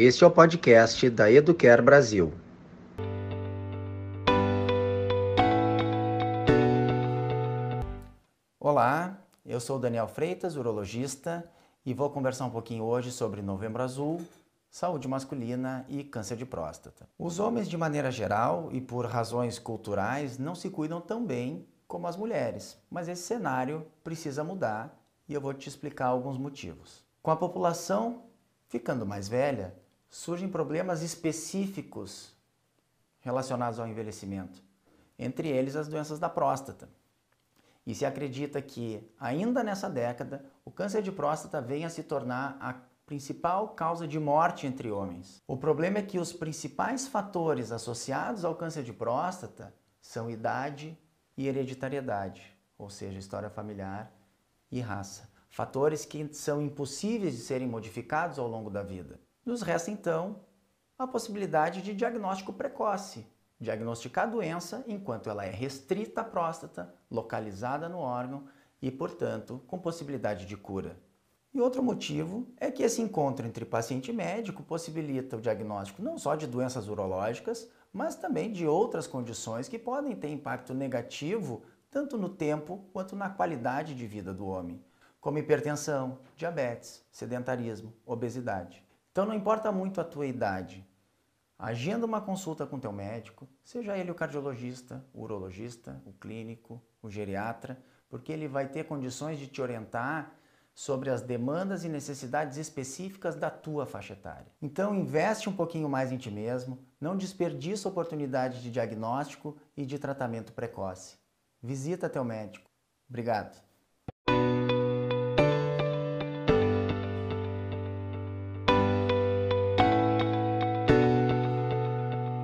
Este é o podcast da Educare Brasil. Olá, eu sou Daniel Freitas, urologista, e vou conversar um pouquinho hoje sobre Novembro Azul, saúde masculina e câncer de próstata. Os homens, de maneira geral e por razões culturais, não se cuidam tão bem como as mulheres, mas esse cenário precisa mudar e eu vou te explicar alguns motivos. Com a população ficando mais velha, surgem problemas específicos relacionados ao envelhecimento, entre eles as doenças da próstata. E se acredita que, ainda nessa década, o câncer de próstata venha a se tornar a principal causa de morte entre homens. O problema é que os principais fatores associados ao câncer de próstata são idade e hereditariedade, ou seja, história familiar e raça. Fatores que são impossíveis de serem modificados ao longo da vida. Nos resta então a possibilidade de diagnóstico precoce, diagnosticar a doença enquanto ela é restrita à próstata, localizada no órgão e, portanto, com possibilidade de cura. E outro motivo é que esse encontro entre paciente e médico possibilita o diagnóstico não só de doenças urológicas, mas também de outras condições que podem ter impacto negativo tanto no tempo quanto na qualidade de vida do homem, como hipertensão, diabetes, sedentarismo, obesidade. Então não importa muito a tua idade. Agenda uma consulta com teu médico, seja ele o cardiologista, o urologista, o clínico, o geriatra, porque ele vai ter condições de te orientar sobre as demandas e necessidades específicas da tua faixa etária. Então investe um pouquinho mais em ti mesmo, não desperdiça oportunidade de diagnóstico e de tratamento precoce. Visita teu médico. Obrigado.